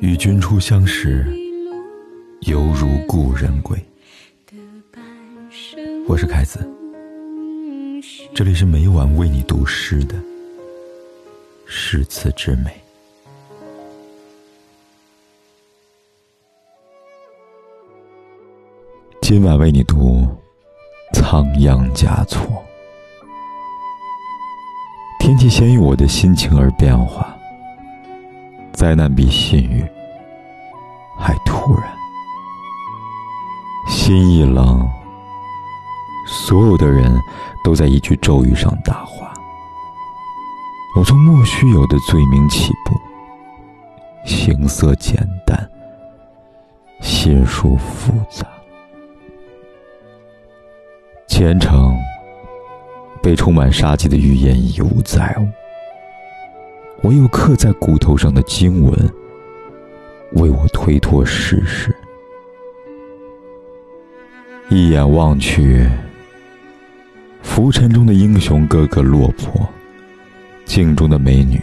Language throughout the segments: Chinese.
与君初相识，犹如故人归。我是凯子，这里是每晚为你读诗的诗词之美。今晚为你读《仓央嘉措》。天气先于我的心情而变化，灾难比信誉还突然。心一冷，所有的人都在一句咒语上大话。我从莫须有的罪名起步，形色简单，心术复杂。虔诚被充满杀机的预言犹在，唯有刻在骨头上的经文为我推脱世事。一眼望去，浮尘中的英雄个个落魄，镜中的美女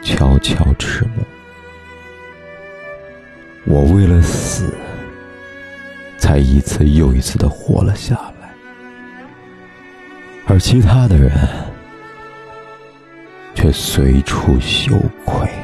悄悄迟暮。我为了死，才一次又一次的活了下来。而其他的人，却随处羞愧。